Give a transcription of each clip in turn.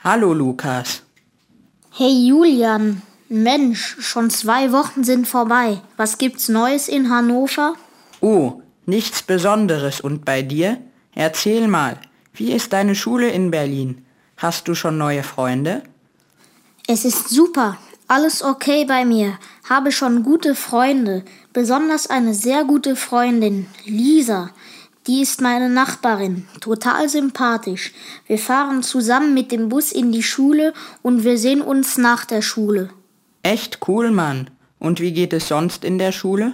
Hallo Lukas. Hey Julian, Mensch, schon zwei Wochen sind vorbei. Was gibt's Neues in Hannover? Oh, nichts Besonderes. Und bei dir? Erzähl mal, wie ist deine Schule in Berlin? Hast du schon neue Freunde? Es ist super. Alles okay bei mir. Habe schon gute Freunde. Besonders eine sehr gute Freundin, Lisa. Die ist meine Nachbarin, total sympathisch. Wir fahren zusammen mit dem Bus in die Schule und wir sehen uns nach der Schule. Echt cool, Mann. Und wie geht es sonst in der Schule?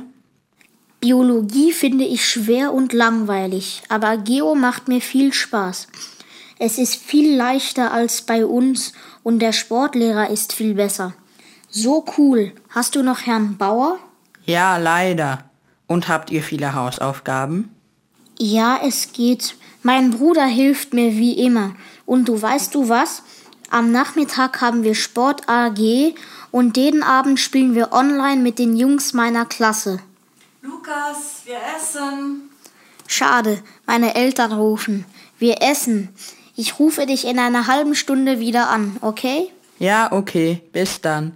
Biologie finde ich schwer und langweilig, aber Geo macht mir viel Spaß. Es ist viel leichter als bei uns und der Sportlehrer ist viel besser. So cool. Hast du noch Herrn Bauer? Ja, leider. Und habt ihr viele Hausaufgaben? Ja, es geht. Mein Bruder hilft mir wie immer. Und du weißt du was? Am Nachmittag haben wir Sport AG und jeden Abend spielen wir online mit den Jungs meiner Klasse. Lukas, wir essen. Schade, meine Eltern rufen. Wir essen. Ich rufe dich in einer halben Stunde wieder an, okay? Ja, okay. Bis dann.